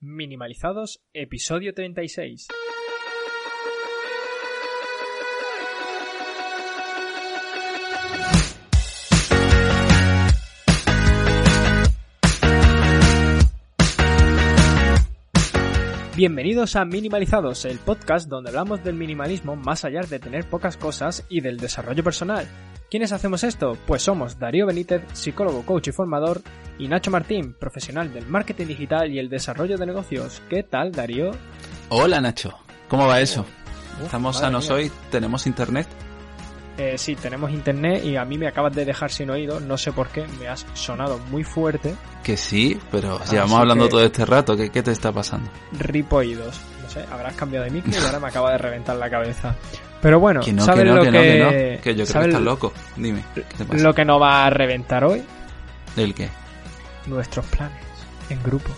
Minimalizados, episodio 36. Bienvenidos a Minimalizados, el podcast donde hablamos del minimalismo más allá de tener pocas cosas y del desarrollo personal. ¿Quiénes hacemos esto? Pues somos Darío Benítez, psicólogo, coach y formador, y Nacho Martín, profesional del marketing digital y el desarrollo de negocios. ¿Qué tal, Darío? Hola, Nacho. ¿Cómo va eso? Uf, ¿Estamos sanos mía. hoy? ¿Tenemos internet? Eh, sí, tenemos internet y a mí me acabas de dejar sin oído, no sé por qué, me has sonado muy fuerte, Que sí, pero Así llevamos hablando todo este rato. ¿Qué, qué te está pasando? ripo oídos. No sé, habrás cambiado de micro y ahora me acaba de reventar la cabeza. Pero bueno, que no, ¿sabes que no, lo que no, que no. que, yo creo que ¿sabes estás loco. Dime, ¿qué te pasa? lo que nos va a reventar hoy? ¿El qué? Nuestros planes en grupo.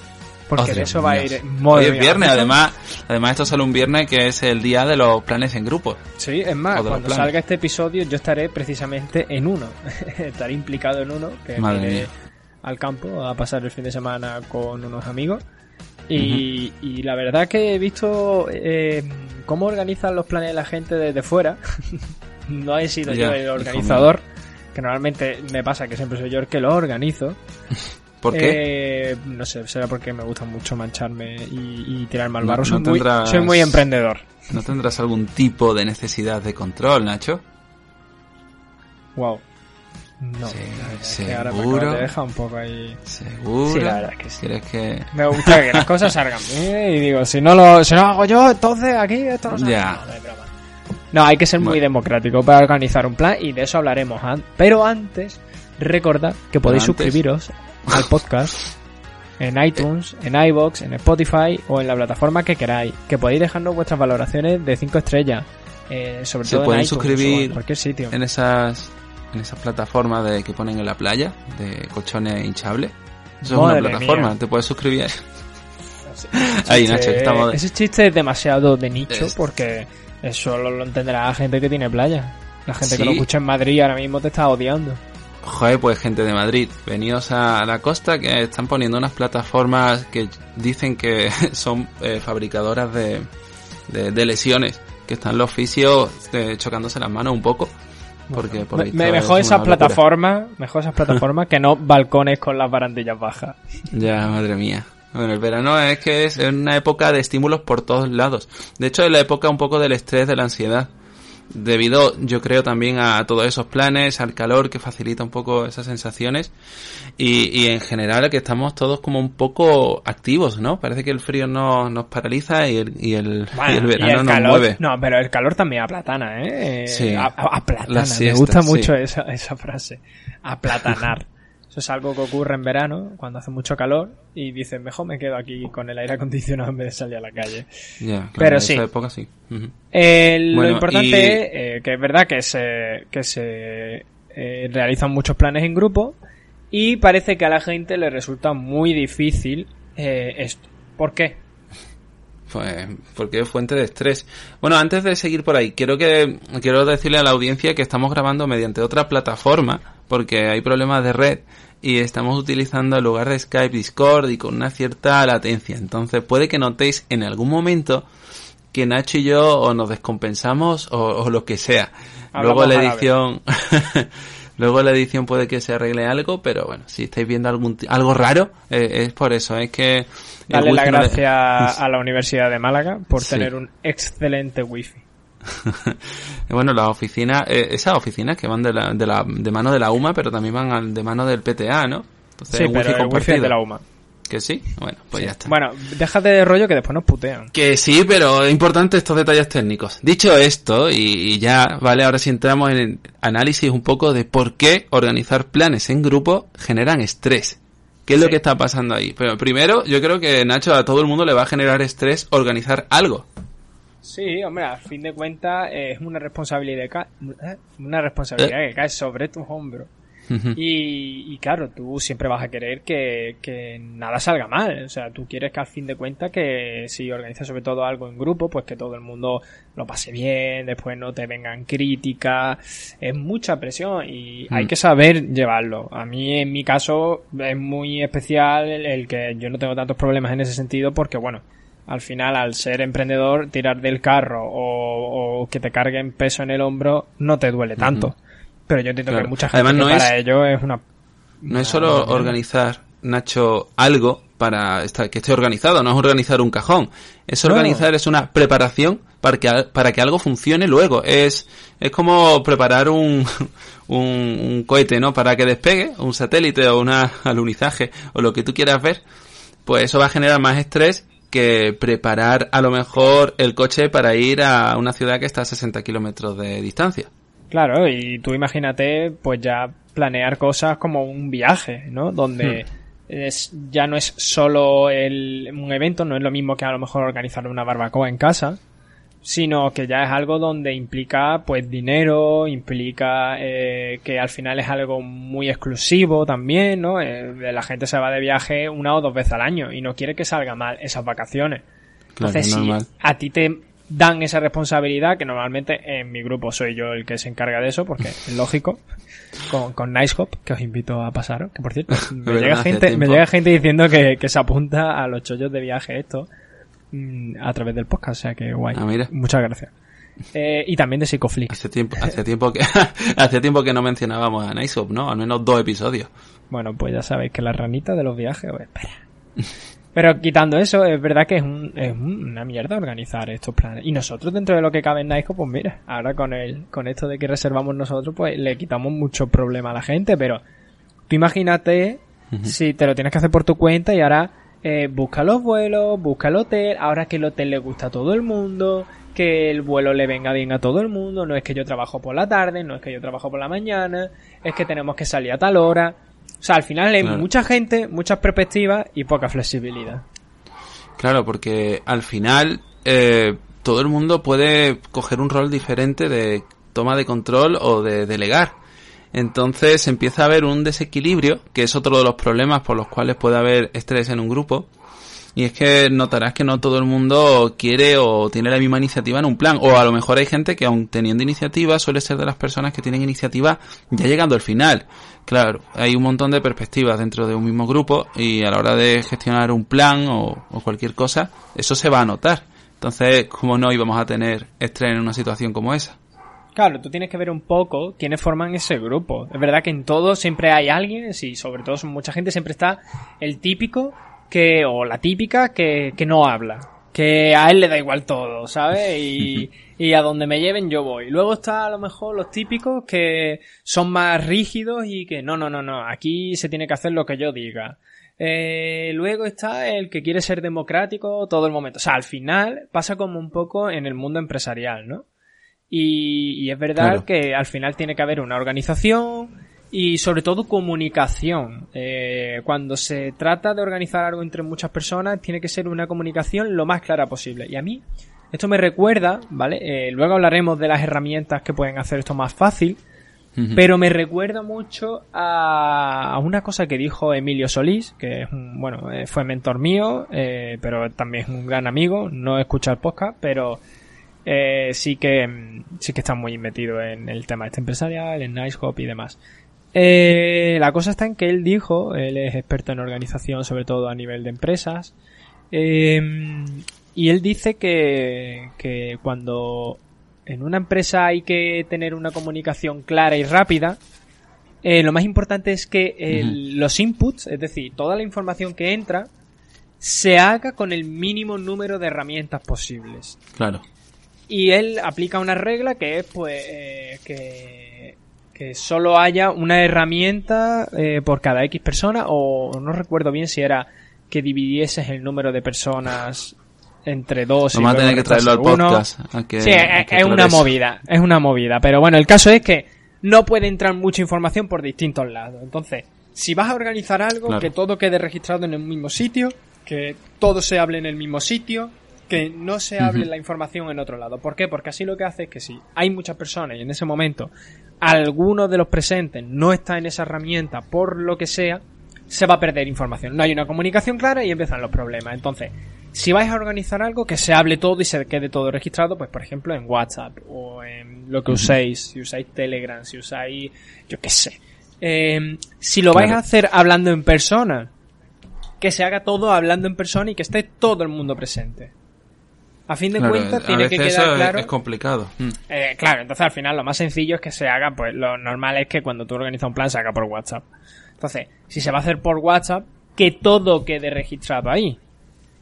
Porque de eso va a ir... Hoy madre es viernes, además, además esto sale un viernes que es el día de los planes en grupo. Sí, es más, cuando salga este episodio yo estaré precisamente en uno. estaré implicado en uno, que Madre iré mía. al campo a pasar el fin de semana con unos amigos. Y, y la verdad que he visto eh, cómo organizan los planes de la gente desde fuera. no he sido Ya, yo el organizador, que normalmente me pasa que siempre soy yo el que lo organizo. ¿Por qué? Eh, no sé, será porque me gusta mucho mancharme y, y tirarme al barro. no soy, muy, tendrás- soy muy emprendedor. ¿No tendrás algún tipo de necesidad de control, Nacho? Wow. No, Sí, seguro. acabas de dejar un poco ahí. ¿Seguro? Sí, la verdad es que sí. ¿Quieres que...? Me gusta que las cosas salgan bien y digo, si no lo, si no lo hago yo, entonces aquí esto no sale. Ya. No, no hay que ser muy Bueno. democrático para organizar un plan y de eso hablaremos. Pero antes, recordad que podéis antes- suscribiros al podcast en iTunes, en iBox, en Spotify o en la plataforma que queráis. Que podéis dejarnos vuestras valoraciones de 5 estrellas. eh, sobre Se todo pueden en iTunes suscribir en cualquier sitio. en esas en esas plataformas de que ponen en la playa de colchones hinchables. Eso es Madre una plataforma, mía. te puedes suscribir. Ese Ahí, chiste- Nacho, estamos Ese chiste es demasiado de nicho Es- porque eso lo, lo entenderá la gente que tiene playa. La gente que lo escucha en Madrid ahora mismo te está odiando. Joder, pues gente de Madrid, venidos a la costa que están poniendo unas plataformas que dicen que son eh, fabricadoras de, de, de lesiones, que están los fisios eh, chocándose las manos un poco. Porque por Me, mejor esas plataformas, mejor esas plataformas que no balcones con las barandillas bajas. Ya, madre mía. Bueno, el verano es que es una época de estímulos por todos lados. De hecho, es la época un poco del estrés, de la ansiedad. Debido, yo creo, también a todos esos planes, al calor que facilita un poco esas sensaciones. Y, y en general que estamos todos como un poco activos, ¿no? Parece que el frío no, nos paraliza y el, y el, y el verano nos calor, mueve. No, pero el calor también aplatana, ¿eh? Sí. Aplatana, La me gusta sí. mucho esa, esa frase. Aplatanar. Eso es algo que ocurre en verano, cuando hace mucho calor, y dices, mejor me quedo aquí con el aire acondicionado en vez de salir a la calle. Ya, claro, Pero en sí. esa época sí. Eh, lo importante y- es eh, que es verdad que se, que se eh, realizan muchos planes en grupo y parece que a la gente le resulta muy difícil esto. ¿Por qué? Pues porque es fuente de estrés. Bueno, antes de seguir por ahí, quiero que quiero decirle a la audiencia que estamos grabando mediante otra plataforma porque hay problemas de red y estamos utilizando en lugar de Skype Discord y con una cierta latencia. Entonces puede que notéis en algún momento que Nacho y yo o nos descompensamos o, o lo que sea. Hablamos Luego la edición Luego la edición puede que se arregle algo, pero bueno, si estáis viendo algún algo raro, eh, es por eso, es que... el Darle la gracia a la Universidad de Málaga por Sí. tener un excelente wifi. bueno, las oficinas, eh, esas oficinas que van de, la, de, la, de mano de la UMA, pero también van al- de mano del PTA, ¿no? Entonces, Sí, pero wifi el wifi es de la UMA. Que sí, bueno, pues ya está. Bueno, déjate de rollo que después nos putean. Que sí, pero es importante estos detalles técnicos. Dicho esto, y, y ya, vale, ahora sí entramos en el análisis un poco de por qué organizar planes en grupo generan estrés. ¿Qué es lo que está pasando ahí? Pero primero, yo creo que Nacho a todo el mundo le va a generar estrés organizar algo. Sí, hombre, a fin de cuentas es una responsabilidad, ¿eh? una responsabilidad que cae sobre tus hombros y, claro, tú siempre vas a querer que, nada salga mal. O sea, tú quieres que al fin de cuentas que si organizas sobre todo algo en grupo, pues que todo el mundo lo pase bien, después no te vengan críticas. Es mucha presión y hay mm. que saber llevarlo. A mí, en mi caso, es muy especial el, que yo no tengo tantos problemas en ese sentido porque, bueno, al final, al ser emprendedor, tirar del carro o, que te carguen peso en el hombro no te duele tanto. Pero yo entiendo que mucha gente no para ello es una... No es solo organizar, Nacho, algo para estar, que esté organizado, no es organizar un cajón. Es organizar, es una preparación para que, para que algo funcione luego. Es, es como preparar un, un, cohete, ¿no? Para que despegue, un satélite o un alunizaje o lo que tú quieras ver. Pues eso va a generar más estrés que preparar a lo mejor el coche para ir a una ciudad que está a 60 kilómetros de distancia. Claro, y tú imagínate, pues ya planear cosas como un viaje, ¿no? Donde hmm. es, ya no es solo el, un evento, no es lo mismo que a lo mejor organizar una barbacoa en casa, sino que ya es algo donde implica pues dinero, implica eh, que al final es algo muy exclusivo también, ¿no? Eh, la gente se va de viaje una o dos veces al año y no quiere que salga mal esas vacaciones. Entonces, si a ti te dan esa responsabilidad, que normalmente en mi grupo soy yo el que se encarga de eso, porque es lógico, con, con Nicehop, que os invito a pasar, que por cierto, me, llega, gente, me llega gente diciendo que, que se apunta a los chollos de viaje esto a través del podcast, o sea que guay. Ah, Muchas gracias. Eh, y también de Psicoflix. Hace tiempo, hace tiempo que, hace tiempo que no mencionábamos a ¿no? Al menos dos episodios. Bueno, pues ya sabéis que la ranita de los viajes, pues, espera. Pero quitando eso, es verdad que es, una mierda organizar estos planes. Y nosotros dentro de lo que cabe en Nike, pues mira, ahora con el, con esto de que reservamos nosotros, pues le quitamos mucho problema a la gente, pero tú imagínate si te lo tienes que hacer por tu cuenta y ahora eh, busca los vuelos, busca el hotel, ahora que el hotel le gusta a todo el mundo, que el vuelo le venga bien a todo el mundo, no es que yo trabajo por la tarde, no es que yo trabajo por la mañana, es que tenemos que salir a tal hora. O sea, al final hay mucha gente, muchas perspectivas y poca flexibilidad. Claro, porque al final eh, todo el mundo puede coger un rol diferente de toma de control o de delegar. Entonces empieza a haber un desequilibrio, que es otro de los problemas por los cuales puede haber estrés en un grupo, y es que notarás que no todo el mundo quiere o tiene la misma iniciativa en un plan. O a lo mejor hay gente que aun teniendo iniciativa suele ser de las personas que tienen iniciativa ya llegando al final. Claro, hay un montón de perspectivas dentro de un mismo grupo y a la hora de gestionar un plan o, cualquier cosa, eso se va a notar. Entonces, ¿cómo no íbamos a tener estrés en una situación como esa? Claro, tú tienes que ver un poco quiénes forman ese grupo. Es verdad que en todo siempre hay alguien, y sobre todo mucha gente, siempre está el típico que, o la típica que, que no habla. Que a él le da igual todo, ¿sabes? Y, y a donde me lleven yo voy. Luego está a lo mejor los típicos que son más rígidos y que no, no, no, no, aquí se tiene que hacer lo que yo diga. Eh, luego está el que quiere ser democrático todo el momento. O sea, al final pasa como un poco en el mundo empresarial, ¿no? Y, y es verdad que al final tiene que haber una organización, y sobre todo comunicación. Eh, cuando se trata de organizar algo entre muchas personas, tiene que ser una comunicación lo más clara posible. Y a mí, esto me recuerda, ¿vale? Eh, luego hablaremos de las herramientas que pueden hacer esto más fácil, pero me recuerda mucho a, una cosa que dijo Emilio Solís, que es un, bueno, eh, fue mentor mío, pero también es un gran amigo, no escucha el podcast, pero sí que sí que está muy metido en el tema este empresarial, en NiceHop y demás. Eh, la cosa está en que él dijo, él es experto en organización, sobre todo a nivel de empresas, eh, y él dice que, que cuando en una empresa hay que tener una comunicación clara y rápida, eh, lo más importante es que los inputs, es decir, toda la información que entra, se haga con el mínimo número de herramientas posibles. Claro. Y él aplica una regla que es, pues, que que solo haya una herramienta eh, por cada X persona o no recuerdo bien si era que dividieses el número de personas entre dos y a tener que traerlo al podcast. sí, es, una movida, es una movida. Pero bueno, el caso es que no puede entrar mucha información por distintos lados. Entonces, si vas a organizar algo, Claro. que todo quede registrado en el mismo sitio, que todo se hable en el mismo sitio, que no se hable la información en otro lado. ¿Por qué? Porque así lo que hace es que si hay muchas personas y en ese momento alguno de los presentes no está en esa herramienta por lo que sea, se va a perder información. No hay una comunicación clara y empiezan los problemas. Entonces, si vais a organizar algo, que se hable todo y se quede todo registrado, pues por ejemplo en WhatsApp o en lo que uséis, si usáis Telegram, si usáis, yo qué sé. Eh, si lo vais Claro. a hacer hablando en persona, que se haga todo hablando en persona y que esté todo el mundo presente. A fin de Claro, cuentas tiene que quedar eso claro. es complicado. Mm. Eh, claro, entonces al final lo más sencillo es que se haga, pues lo normal es que cuando tú organizas un plan se haga por WhatsApp. Entonces, si se va a hacer por WhatsApp, que todo quede registrado ahí.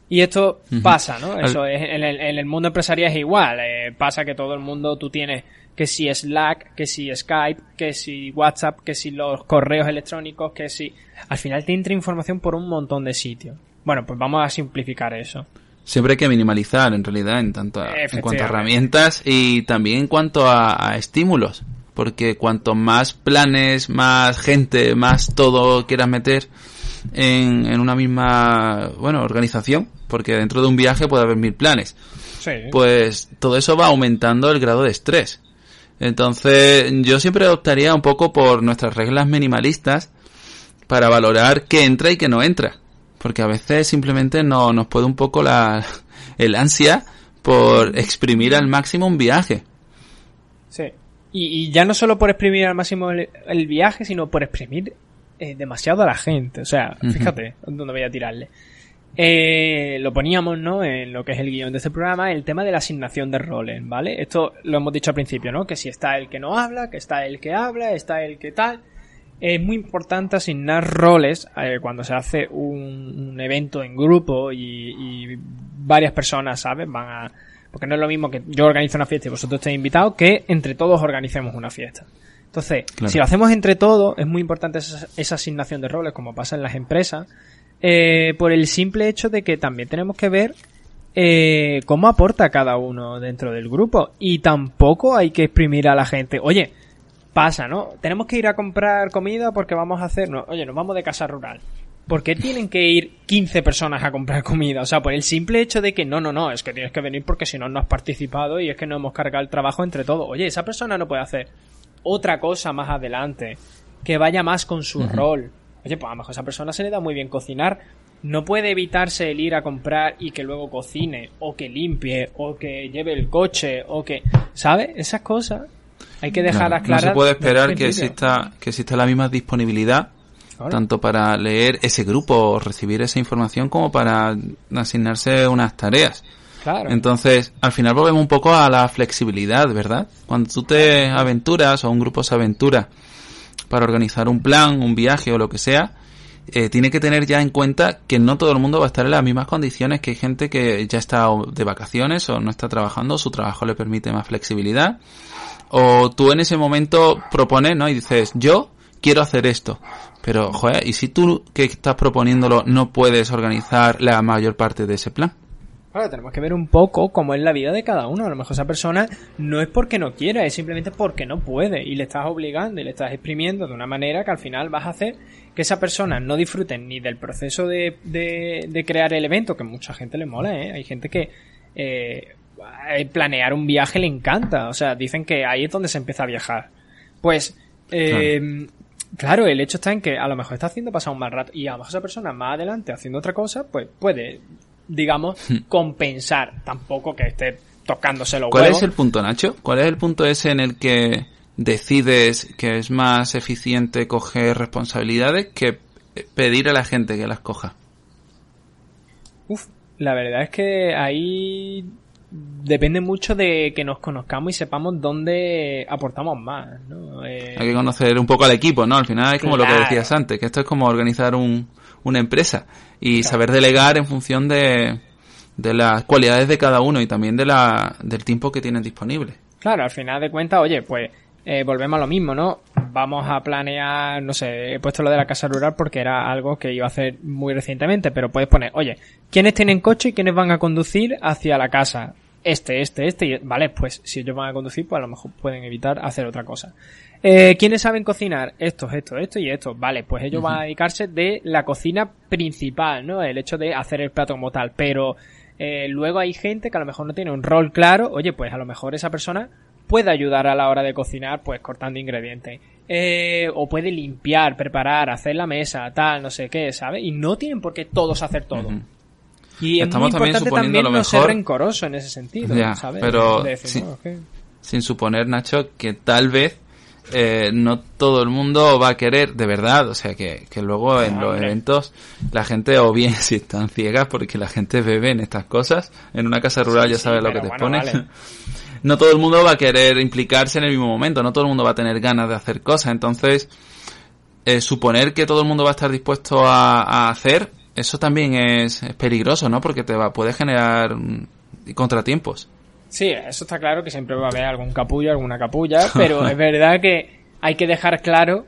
Y esto pasa, ¿no? Eso es, en el, en el mundo empresarial es igual. eh, pasa que todo el mundo, tú tienes que si Slack, que si Skype, que si WhatsApp, que si los correos electrónicos, que si... Al final te entra información por un montón de sitios. Bueno, pues vamos a simplificar eso. Siempre hay que minimalizar, en realidad, en, tanto a- en cuanto a herramientas y también en cuanto a, a estímulos. Porque cuanto más planes, más gente, más todo quieras meter en, en una misma, bueno, organización, porque dentro de un viaje puede haber mil planes, Sí. pues todo eso va aumentando el grado de estrés. Entonces, yo siempre optaría un poco por nuestras reglas minimalistas para valorar qué entra y qué no entra. Porque a veces simplemente no, nos puede un poco la, el ansia por exprimir al máximo un viaje. Sí. Y, y ya no solo por exprimir al máximo el, el viaje, sino por exprimir eh, demasiado a la gente. O sea, fíjate dónde voy a tirarle. Eh, lo poníamos, ¿no? En lo que es el guion de este programa, el tema de la asignación de roles, ¿vale? Esto lo hemos dicho al principio, ¿no? Que si está el que no habla, que está el que habla, está el que tal. Es muy importante asignar roles eh, cuando se hace un, un evento en grupo y, y varias personas, ¿sabes? Van a... Porque no es lo mismo que yo organizo una fiesta y vosotros estéis invitados que entre todos organicemos una fiesta. Entonces, Claro. si lo hacemos entre todos, es muy importante esa, esa asignación de roles, como pasa en las empresas, eh, por el simple hecho de que también tenemos que ver eh, cómo aporta cada uno dentro del grupo. Y tampoco hay que exprimir a la gente, oye, pasa, ¿no? Tenemos que ir a comprar comida porque vamos a hacer, no, oye, nos vamos de casa rural. ¿Por qué tienen que ir 15 personas a comprar comida? O sea, por el simple hecho de que no, no, no, es que tienes que venir porque si no, no has participado y es que no hemos cargado el trabajo entre todos. Oye, esa persona no puede hacer otra cosa más adelante, que vaya más con su rol. Oye, pues a lo mejor a esa persona se le da muy bien cocinar. No puede evitarse el ir a comprar y que luego cocine, o que limpie, o que lleve el coche, o que... ¿Sabes? Esas cosas hay que dejarlas Claro, claras. no se puede esperar que exista, que exista la misma disponibilidad tanto para leer ese grupo o recibir esa información como para asignarse unas tareas. Claro. Entonces, al final volvemos un poco a la flexibilidad, ¿verdad? Cuando tú te aventuras o un grupo se aventura para organizar un plan, un viaje o lo que sea, eh, tiene que tener ya en cuenta que no todo el mundo va a estar en las mismas condiciones, que hay gente que ya está de vacaciones o no está trabajando, su trabajo le permite más flexibilidad. O tú en ese momento propones, ¿no? Y dices, yo quiero hacer esto. Pero, joder, ¿y si tú que estás proponiéndolo no puedes organizar la mayor parte de ese plan? Claro, tenemos que ver un poco cómo es la vida de cada uno. A lo mejor esa persona no es porque no quiera, es simplemente porque no puede. Y le estás obligando y le estás exprimiendo de una manera que al final vas a hacer que esa persona no disfrute ni del proceso de, crear el evento, que mucha gente le mola, ¿eh? Hay gente que eh, planear un viaje le encanta. O sea, dicen que ahí es donde se empieza a viajar. Pues, eh, claro. el hecho está en que a lo mejor está haciendo pasar un mal rato y a lo mejor esa persona más adelante haciendo otra cosa, pues puede, digamos, compensar. Tampoco que esté tocándose los ¿Cuál huevos. es el punto, Nacho? ¿Cuál es el punto ese en el que decides que es más eficiente coger responsabilidades que pedir a la gente que las coja? Uf, la verdad es que ahí depende mucho de que nos conozcamos y sepamos dónde aportamos más, ¿no? Eh, Hay que conocer un poco al equipo, ¿no? Al final es como lo que decías antes, que esto es como organizar un, una empresa y saber delegar en función de, de las cualidades de cada uno y también de la, del tiempo que tienen disponible. Claro, al final de cuentas, oye, pues eh, volvemos a lo mismo, ¿no? Vamos a planear, no sé, he puesto lo de la casa rural porque era algo que iba a hacer muy recientemente, pero puedes poner, oye, ¿quiénes tienen coche y quiénes van a conducir hacia la casa? Este, este, este, y, vale, pues si ellos van a conducir, pues a lo mejor pueden evitar hacer otra cosa. Eh, ¿Quiénes saben cocinar? Estos, estos, estos y estos. Vale, pues ellos van a dedicarse de la cocina principal, ¿no? El hecho de hacer el plato como tal. Pero eh, luego hay gente que a lo mejor no tiene un rol claro. Oye, pues a lo mejor esa persona puede ayudar a la hora de cocinar, pues cortando ingredientes. Eh, o puede limpiar, preparar, hacer la mesa, tal, no sé qué, ¿sabes? Y no tienen por qué todos hacer todo. Y Estamos es muy también importante también lo no ser rencoroso en ese sentido, Ya, ¿sabes? pero decir, no, sin suponer, Nacho, que tal vez eh, no todo el mundo va a querer de verdad, o sea, que, que luego en los hombre. eventos la gente, o bien si están ciegas porque la gente bebe en estas cosas, en una casa rural Sí, ya sí, sabes lo que te bueno, pones. vale. No todo el mundo va a querer implicarse en el mismo momento, no todo el mundo va a tener ganas de hacer cosas, entonces eh, suponer que todo el mundo va a estar dispuesto a, a hacer, eso también es, es peligroso, ¿no? Porque te va, puede generar mm, contratiempos. Sí, eso está claro que siempre va a haber algún capullo, alguna capulla, pero es verdad que hay que dejar claro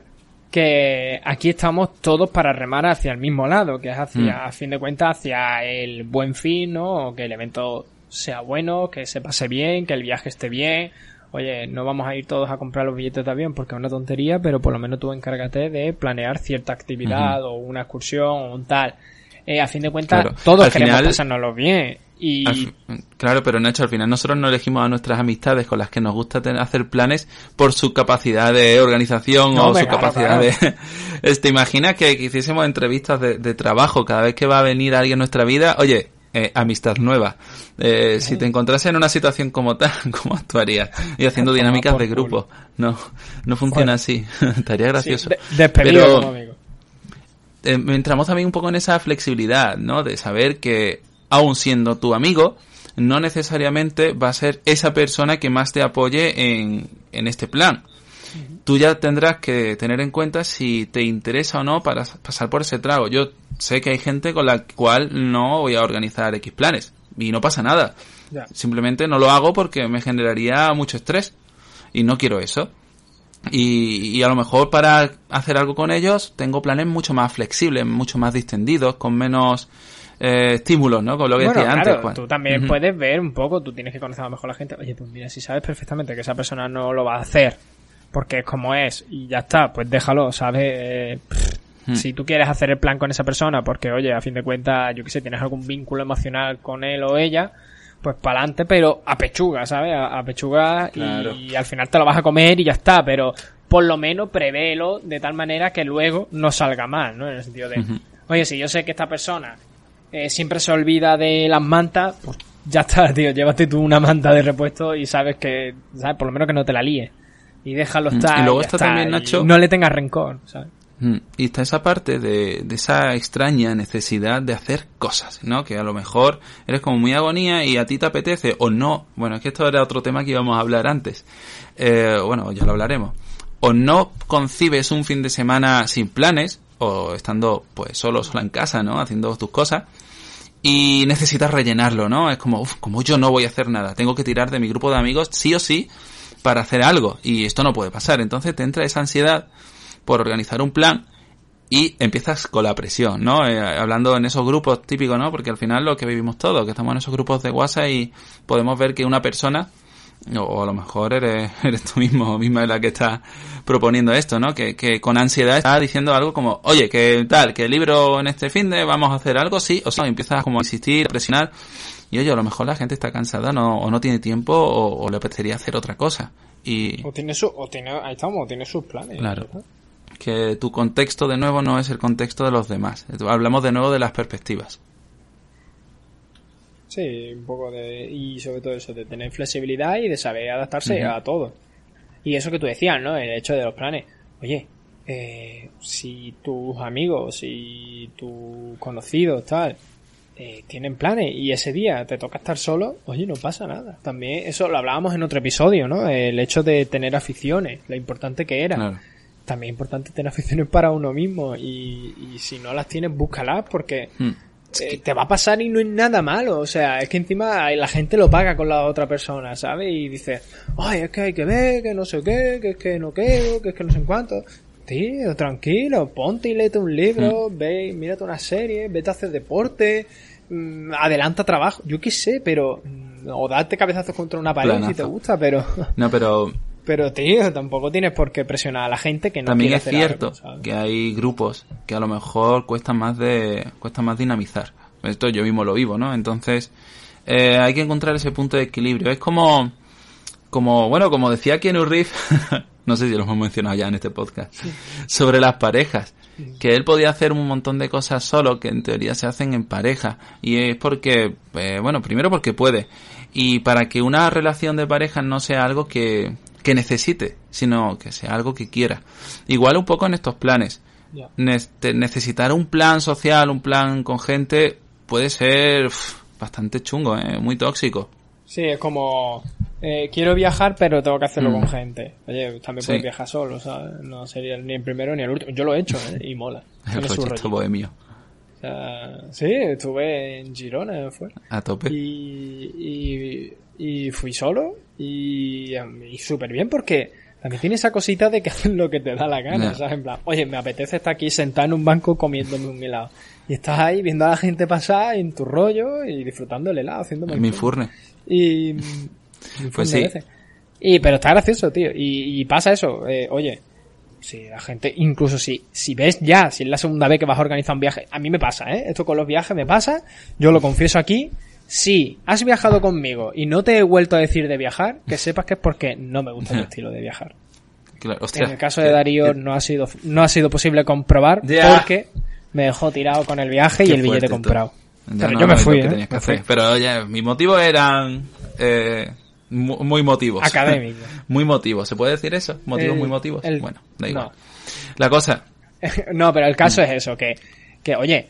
que aquí estamos todos para remar hacia el mismo lado, que es hacia, Mm. a fin de cuentas, hacia el buen fin, ¿no? O que el evento sea bueno, que se pase bien, que el viaje esté bien. Oye, no vamos a ir todos a comprar los billetes de avión porque es una tontería, pero por lo menos tú encárgate de planear cierta actividad o una excursión o un tal. Eh, a fin de cuentas, Claro, todos al queremos final- pasárnoslo bien. Y Al Claro, pero Nacho, al final nosotros no elegimos a nuestras amistades con las que nos gusta tener- hacer planes por su capacidad de organización No, o su claro, capacidad claro. de... ¿Te imaginas que, que hiciésemos entrevistas de, de trabajo cada vez que va a venir alguien en nuestra vida? Oye, eh, amistad nueva. Eh, si te encontrase en una situación como tal, ¿cómo actuarías? Y haciendo dinámicas de grupo. No, no funciona así. Estaría gracioso. Sí, de- despedido Pero- como amigo. eh, entramos también un poco en esa flexibilidad, ¿no? De saber que, aun siendo tu amigo, no necesariamente va a ser esa persona que más te apoye en, en este plan. Tú ya tendrás que tener en cuenta si te interesa o no para pasar por ese trago. Yo sé que hay gente con la cual no voy a organizar X planes y no pasa nada. Ya. Simplemente no lo hago porque me generaría mucho estrés y no quiero eso. Y, y a lo mejor para hacer algo con ellos tengo planes mucho más flexibles, mucho más distendidos, con menos eh, estímulos, ¿no? Con lo que Bueno, decía claro, antes. Juan. tú también puedes ver un poco, tú tienes que conocer a lo mejor a la gente. Oye, pues mira, si sabes perfectamente que esa persona no lo va a hacer porque es como es y ya está, pues déjalo, ¿sabes? Eh, pff, Hmm. Si tú quieres hacer el plan con esa persona porque, oye, a fin de cuentas, yo qué sé, tienes algún vínculo emocional con él o ella, pues para adelante, pero a pechuga, ¿sabes? A, a pechuga Claro. y al final te lo vas a comer y ya está, pero por lo menos prevéelo de tal manera que luego no salga mal, ¿no? En el sentido de, oye, si yo sé que esta persona eh, siempre se olvida de las mantas, pues ya está, tío, llévate tú una manta de repuesto y sabes que, ¿sabes? Por lo menos que no te la líes. Y déjalo Mm, estar. y luego ya está también, y Nacho- No le tengas rencor, ¿sabes? Mm, Y está esa parte de, de esa extraña necesidad de hacer cosas, ¿no? Que a lo mejor eres como muy agonía y a ti te apetece o no. Bueno, es que esto era otro tema que íbamos a hablar antes. Eh, bueno, ya lo hablaremos. O no concibes un fin de semana sin planes o estando pues solo, sola en casa, ¿no? Haciendo tus cosas y necesitas rellenarlo, ¿no? Es como, uff, como yo no voy a hacer nada, tengo que tirar de mi grupo de amigos sí o sí para hacer algo y esto no puede pasar. Entonces te entra esa ansiedad por organizar un plan y empiezas con la presión, ¿no? Eh, hablando en esos grupos típicos, ¿no? Porque al final lo que vivimos todos, que estamos en esos grupos de WhatsApp y podemos ver que una persona, o, a lo mejor eres, eres tú mismo o misma la que está proponiendo esto, ¿no? Que, que con ansiedad está diciendo algo como, oye, que tal, que el libro en este fin de vamos a hacer algo, sí, o sea, empiezas como a insistir, a presionar, y oye, a lo mejor la gente está cansada no, o no tiene tiempo o, o le apetecería hacer otra cosa. Y O tiene su, o tiene, ahí estamos, o tiene sus planes. Claro. Que tu contexto de nuevo no es el contexto de los demás. Hablamos de nuevo de las perspectivas. Sí, un poco de. Y sobre todo eso, de tener flexibilidad y de saber adaptarse a todo. Y eso que tú decías, ¿no? El hecho de los planes. Oye, eh, si tus amigos, si tus conocidos, tal, eh, tienen planes y ese día te toca estar solo, oye, no pasa nada. También, eso lo hablábamos en otro episodio, ¿no? El hecho de tener aficiones, lo importante que era. Claro. También es importante tener aficiones para uno mismo y, y si no las tienes, búscalas porque Mm. eh, te va a pasar y no es nada malo. O sea, es que encima la gente lo paga con la otra persona, ¿sabes? Y dice, ay, es que hay que ver, que no sé qué, que es que no quiero, que es que no sé cuánto. Tío, tranquilo, ponte y léete un libro, ve, mírate una serie, vete a hacer deporte, mm, adelanta trabajo, yo qué sé, pero, mm, o date cabezazos contra una pared si te gusta, pero, No, pero, Pero, tío, tampoco tienes por qué presionar a la gente que no También quiere es hacer cierto algo, ¿sabes? que hay grupos que a lo mejor cuesta más de cuesta más dinamizar. Esto yo mismo lo vivo, ¿no? Entonces eh, hay que encontrar ese punto de equilibrio. Es como como bueno, como decía Keanu Reeves, no sé si lo hemos mencionado ya en este podcast, sobre las parejas, que él podía hacer un montón de cosas solo que en teoría se hacen en pareja y es porque eh, bueno, primero porque puede y para que una relación de pareja no sea algo que que necesite, sino que sea algo que quiera. Igual un poco en estos planes. Ne- necesitar un plan social, un plan con gente, puede ser uf, bastante chungo, ¿eh? muy tóxico. Sí, es como... eh, quiero viajar, pero tengo que hacerlo Mm. con gente. Oye, también Sí. puedes viajar solo, ¿sabes? No sería ni el primero ni el último. Yo lo he hecho, ¿eh? Y mola. El proyecto bohemio. O sea, sí, estuve en Girona, fue. A tope. Y, y, y fui solo y, y súper bien porque también tiene esa cosita de que haces lo que te da la gana, Ya. ¿sabes? En plan, oye, me apetece estar aquí sentado en un banco comiéndome un helado. Y estás ahí viendo a la gente pasar en tu rollo y disfrutando el helado, haciéndome el Mi furne. Y. mi Pues sí. Y, pero está gracioso, tío. Y, y pasa eso. eh, oye, si la gente, incluso si, si ves ya, si es la segunda vez que vas a organizar un viaje, a mí me pasa, ¿eh? Esto con los viajes me pasa. Yo lo confieso aquí. Si has viajado conmigo y no te he vuelto a decir de viajar, que sepas que es porque no me gusta tu estilo de viajar. Claro, hostia, En el caso de qué- Darío qué- no ha sido, no ha sido posible comprobar Ya. porque me dejó tirado con el viaje y el billete fuerte comprado. tú. Ya Pero no yo me fui, ¿eh? tenías que Me fui. Pero oye, mis motivos eran eh, mu- muy motivos. Académicos. muy motivos. ¿Se puede decir eso? ¿Motivos El- muy motivos? el- bueno, da igual. no. La cosa, no, pero el caso es eso, que, que oye,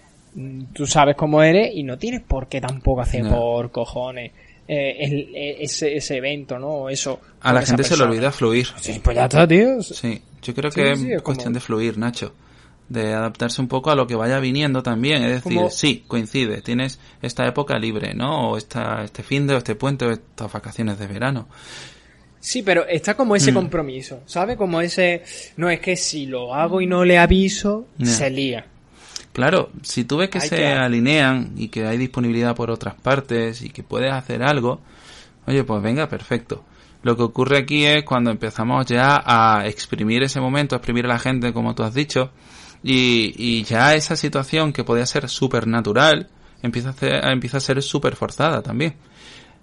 tú sabes cómo eres y no tienes por qué tampoco hacer No. por cojones eh, el- eh, ese, ese evento, ¿no? Eso. a la gente se le olvida fluir. Sí, pues ya está, tío. Sí, yo creo que sí, es es cuestión como- de fluir, Nacho. De adaptarse un poco a lo que vaya viniendo también. Es decir, Como- sí, coincide. Tienes esta época libre, ¿no? O esta, este fin de, o este puente, o estas vacaciones de verano. Sí, pero está como ese Mm. compromiso, ¿sabes? Como ese... No, es que si lo hago y no le aviso, se lía. Claro, si tú ves que Hay se que- alinean y que hay disponibilidad por otras partes y que puedes hacer algo, oye, pues venga, perfecto. Lo que ocurre aquí es cuando empezamos ya a exprimir ese momento, a exprimir a la gente, como tú has dicho, y, y ya esa situación que podía ser súper natural empieza a, ser, empieza a ser súper forzada también.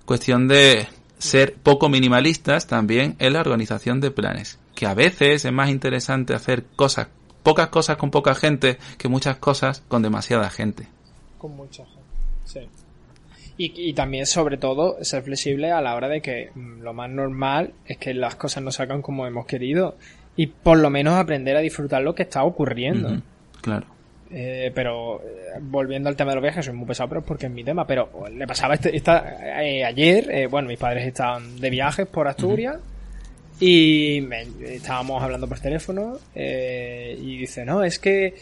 Cuestión de ser poco minimalistas también en la organización de planes. Que a veces es más interesante hacer cosas, pocas cosas con poca gente que muchas cosas con demasiada gente. Con mucha gente. Sí. Y, y también, sobre todo, ser flexible a la hora de que mm, lo más normal es que las cosas no salgan como hemos querido. Y por lo menos aprender a disfrutar lo que está ocurriendo. Claro. Eh, pero eh, volviendo al tema de los viajes, soy muy pesado, pero es porque es mi tema. Pero le pasaba este, esta, eh, ayer, eh, bueno, mis padres estaban de viajes por Asturias y me- estábamos hablando por teléfono eh, y dice, no, es que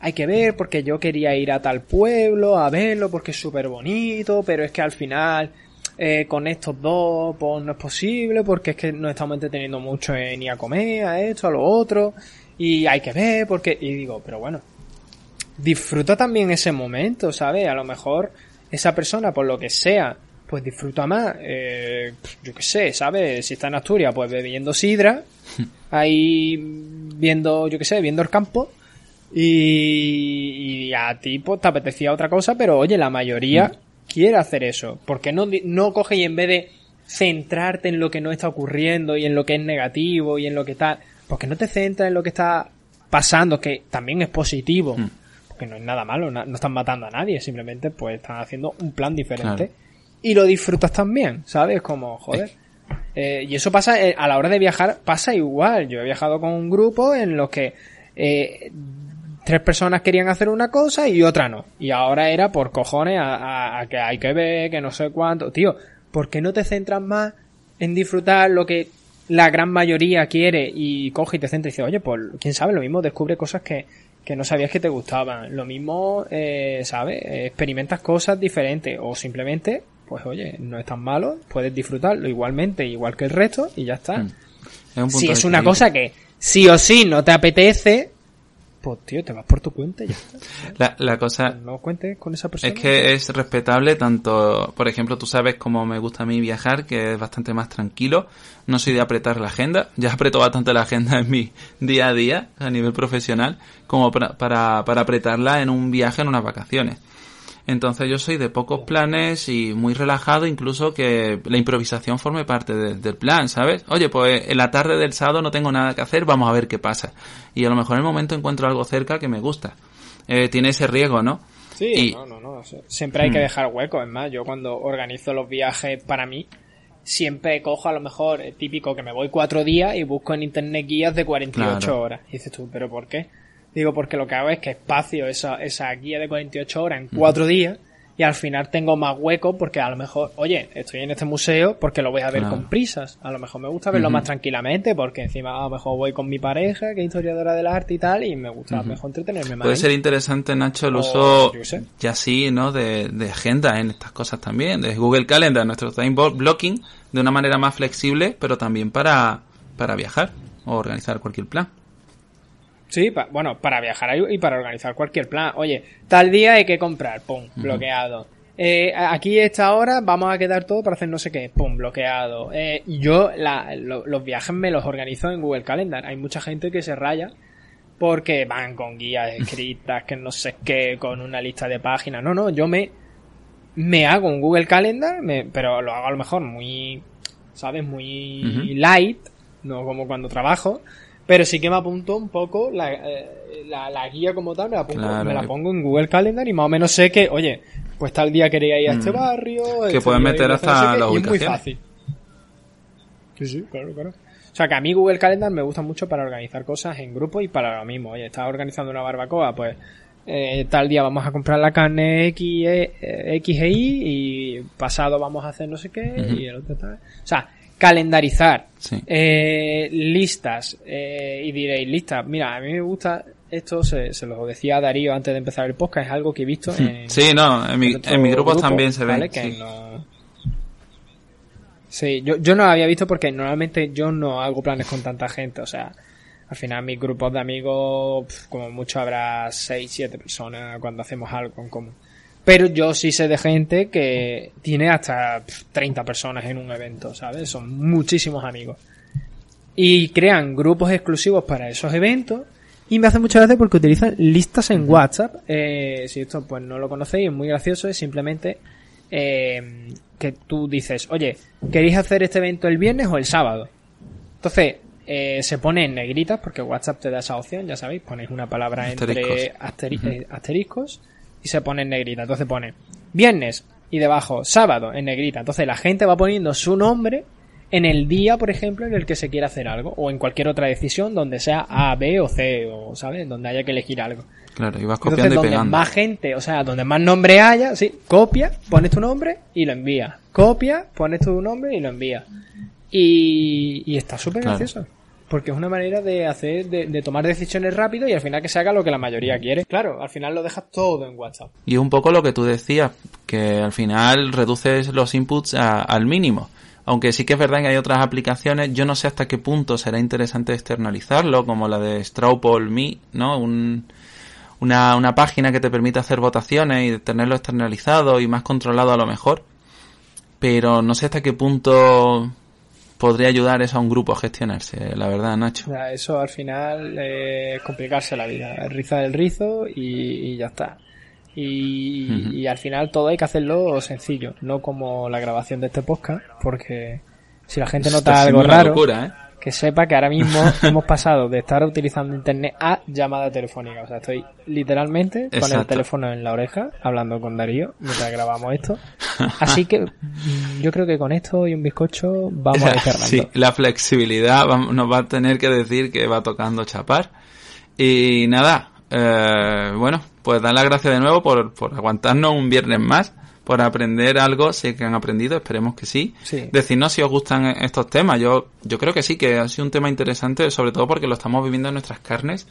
hay que ver porque yo quería ir a tal pueblo a verlo porque es súper bonito, pero es que al final eh, con estos dos pues no es posible porque es que nos estamos entreteniendo mucho en ir a comer, a esto, a lo otro y hay que ver porque... Y digo, pero bueno, disfruta también ese momento, ¿sabes? A lo mejor esa persona, por lo que sea, pues disfruta más, eh, yo qué sé, ¿sabes? Si está en Asturias, pues bebiendo sidra, ahí viendo, yo qué sé, viendo el campo, y, y a ti pues te apetecía otra cosa, pero oye, la mayoría quiere hacer eso. porque no, no coge y en vez de centrarte en lo que no está ocurriendo y en lo que es negativo y en lo que está... Porque no te centras en lo que está pasando, que también es positivo. Mm. Porque no es nada malo, no están matando a nadie, simplemente pues están haciendo un plan diferente. Claro. Y lo disfrutas también, ¿sabes? Como, joder. Eh, y eso pasa, eh, a la hora de viajar, pasa igual. Yo he viajado con un grupo en los que eh, tres personas querían hacer una cosa y otra no. Y ahora era por cojones a, a- a que hay que ver, que no sé cuánto. Tío, ¿por qué no te centras más en disfrutar lo que la gran mayoría quiere y coge y te centra y dice, oye, pues quién sabe, lo mismo descubre cosas que, que no sabías que te gustaban. Lo mismo, eh, ¿sabes? Experimentas cosas diferentes o simplemente, pues oye, no es tan malo, puedes disfrutarlo igualmente, igual que el resto y ya está. Mm. Es punto Si es una cosa que sí o sí no te apetece, pues tío, te vas por tu cuenta y ya está. La, la cosa No cuentes con esa persona. es que es respetable tanto, por ejemplo, tú sabes cómo me gusta a mí viajar, que es bastante más tranquilo. No soy de apretar la agenda. Ya apreto bastante la agenda en mi día a día, a nivel profesional, como para, para, para apretarla en un viaje, en unas vacaciones. Entonces yo soy de pocos planes y muy relajado, incluso que la improvisación forme parte de- del plan, ¿sabes? Oye, pues en la tarde del sábado no tengo nada que hacer, vamos a ver qué pasa. Y a lo mejor en el momento encuentro algo cerca que me gusta. Eh, tiene ese riesgo, ¿no? Sí, Y- no, no, no. siempre hay que Mm. dejar hueco. Es más, yo cuando organizo los viajes para mí, siempre cojo a lo mejor, eh, típico que me voy cuatro días y busco en internet guías de 48 Claro. horas. Y dices tú, ¿pero por qué? Digo, porque lo que hago es que espacio esa, esa guía de 48 horas en cuatro días y al final tengo más hueco porque a lo mejor, oye, estoy en este museo porque lo voy a ver Claro. con prisas. A lo mejor me gusta verlo más tranquilamente porque encima a lo mejor voy con mi pareja, que es historiadora del arte y tal, y me gusta a lo Ujú. mejor entretenerme más. Puede ser interesante, Nacho, el O, uso ya sí, ¿no? De, de agenda en estas cosas también, de Google Calendar, nuestro time blocking, de una manera más flexible, pero también para, para viajar o organizar cualquier plan. Sí, pa- bueno, para viajar y para organizar cualquier plan. Oye, tal día hay que comprar, pum, bloqueado. Eh, aquí esta hora vamos a quedar todo para hacer no sé qué, pum, bloqueado. Eh, yo la- lo- los viajes me los organizo en Google Calendar. Hay mucha gente que se raya porque van con guías escritas, que no sé qué, con una lista de páginas. No, no, yo me, me hago un Google Calendar, me- pero lo hago a lo mejor muy, ¿sabes? Muy light, no como cuando trabajo. Pero sí que me apunto un poco la, eh, la, la guía como tal, me la, pongo, Claro. me la pongo en Google Calendar y más o menos sé que, oye, pues tal día quería ir a este Mm. barrio. Que este puedes meter hasta la y es muy ubicación. fácil. Sí, sí, claro, claro. O sea que a mí Google Calendar me gusta mucho para organizar cosas en grupo y para lo mismo. Oye, estás organizando una barbacoa, pues eh, tal día vamos a comprar la carne X, eh, X e Y y pasado vamos a hacer no sé qué y el otro tal. O sea, calendarizar Sí. eh, listas eh, y diréis listas. Mira, a mí me gusta esto, se, se lo decía a Darío antes de empezar el podcast, es algo que he visto en, Sí, no, en mi, en mi grupo también se ¿vale? ve. Que sí. yo, yo no lo había visto porque normalmente yo no hago planes con tanta gente, o sea, al final mis grupos de amigos, como mucho habrá 6, 7 personas cuando hacemos algo en común. Pero yo sí sé de gente que tiene hasta pf, 30 personas en un evento, ¿sabes? Son muchísimos amigos. Y crean grupos exclusivos para esos eventos. Y me hace mucha gracia porque utilizan listas en WhatsApp. Eh, si esto pues no lo conocéis, es muy gracioso. Es simplemente eh, que tú dices, oye, ¿queréis hacer este evento el viernes o el sábado? Entonces, eh, se pone en negritas porque WhatsApp te da esa opción, ya sabéis, ponéis una palabra entre Asteriscos. asteri- Ujú. eh, asteriscos y se pone en negrita. Entonces pone viernes y debajo sábado en negrita. Entonces la gente va poniendo su nombre en el día, por ejemplo, en el que se quiera hacer algo o en cualquier otra decisión donde sea A, B o C o, ¿sabes? Donde haya que elegir algo. Claro, y vas Entonces, copiando y donde pegando. más gente, o sea, donde más nombre haya, sí, copia, pones tu nombre y lo envía. Copia, pones tu nombre y lo envía. Y, y está súper Claro. gracioso. Porque es una manera de hacer, de, de tomar decisiones rápido y al final que se haga lo que la mayoría quiere. Claro, al final lo dejas todo en WhatsApp. Y un poco lo que tú decías, que al final reduces los inputs a- al mínimo. Aunque sí que es verdad que hay otras aplicaciones, yo no sé hasta qué punto será interesante externalizarlo, como la de Strawpoll Me, ¿no? Un, una, una página que te permite hacer votaciones y tenerlo externalizado y más controlado a lo mejor. Pero no sé hasta qué punto podría ayudar eso a un grupo a gestionarse, la verdad, Nacho. eso al final eh, es complicarse la vida. Rizar el rizo y, y ya está. Y, y al final todo hay que hacerlo sencillo, no como la grabación de este podcast, porque si la gente nota algo raro, locura, ¿eh? Que sepa que ahora mismo hemos pasado de estar utilizando internet a llamada telefónica. O sea, estoy literalmente con el Exacto. teléfono en la oreja hablando con Darío mientras grabamos esto. Así que mm, yo creo que con esto y un bizcocho vamos a ir. Sí, la flexibilidad nos va a tener que decir que va tocando chapar. Y nada, eh, bueno, pues dar las gracias de nuevo por, por aguantarnos un viernes más, por aprender algo, sé que han aprendido, esperemos que sí. Sí. Decidnos si os gustan estos temas, yo, yo creo que sí, que ha sido un tema interesante, sobre todo porque lo estamos viviendo en nuestras carnes.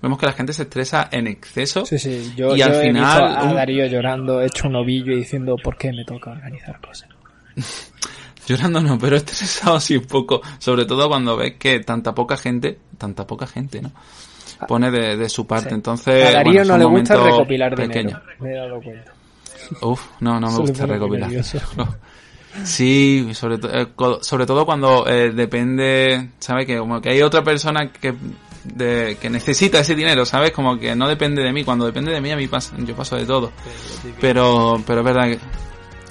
Vemos que la gente se estresa en exceso. Sí, sí, yo, Y yo al he final, visto a Darío llorando, hecho un ovillo y diciendo por qué me toca organizar cosas. Llorando no, pero estresado sí un poco. Sobre todo cuando ves que tanta poca gente, tanta poca gente, ¿no? pone de, su parte. Entonces, a Darío no le gusta recopilar dinero. Me he dado cuenta. Uf, no, no me gusta recopilar. Sí, sobre, eh, sobre todo cuando eh, depende, ¿sabes? Que como que hay otra persona que, de, que necesita ese dinero, ¿sabes? Como que no depende de mí. Cuando depende de mí, a mí pasa, yo paso de todo. Pero, pero es verdad que,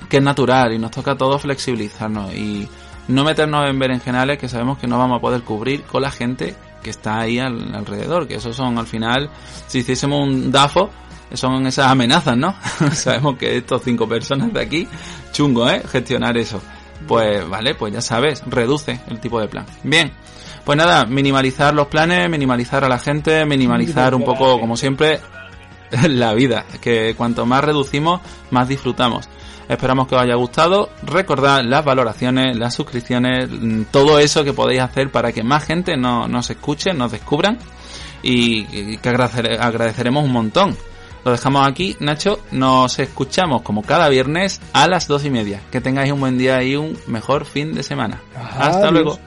que es natural y nos toca a todos flexibilizarnos y no meternos en berenjenales que sabemos que no vamos a poder cubrir con la gente que está ahí alrededor, que esos son al final, si hiciésemos un DAFO, son esas amenazas, ¿no? sabemos que estos cinco personas de aquí, chungo, ¿eh? Gestionar eso. Pues vale, pues ya sabes, reduce el tipo de plan. Bien, pues nada, minimalizar los planes, minimalizar a la gente, minimalizar un poco, como siempre, la vida, que cuanto más reducimos, más disfrutamos. Esperamos que os haya gustado. Recordad las valoraciones, las suscripciones, mm, todo eso que podéis hacer para que más gente nos escuche, nos descubran y que agradeceremos un montón. Lo dejamos aquí, Nacho. Nos escuchamos como cada viernes a las dos y media. Que tengáis un buen día y un mejor fin de semana. Hasta luego.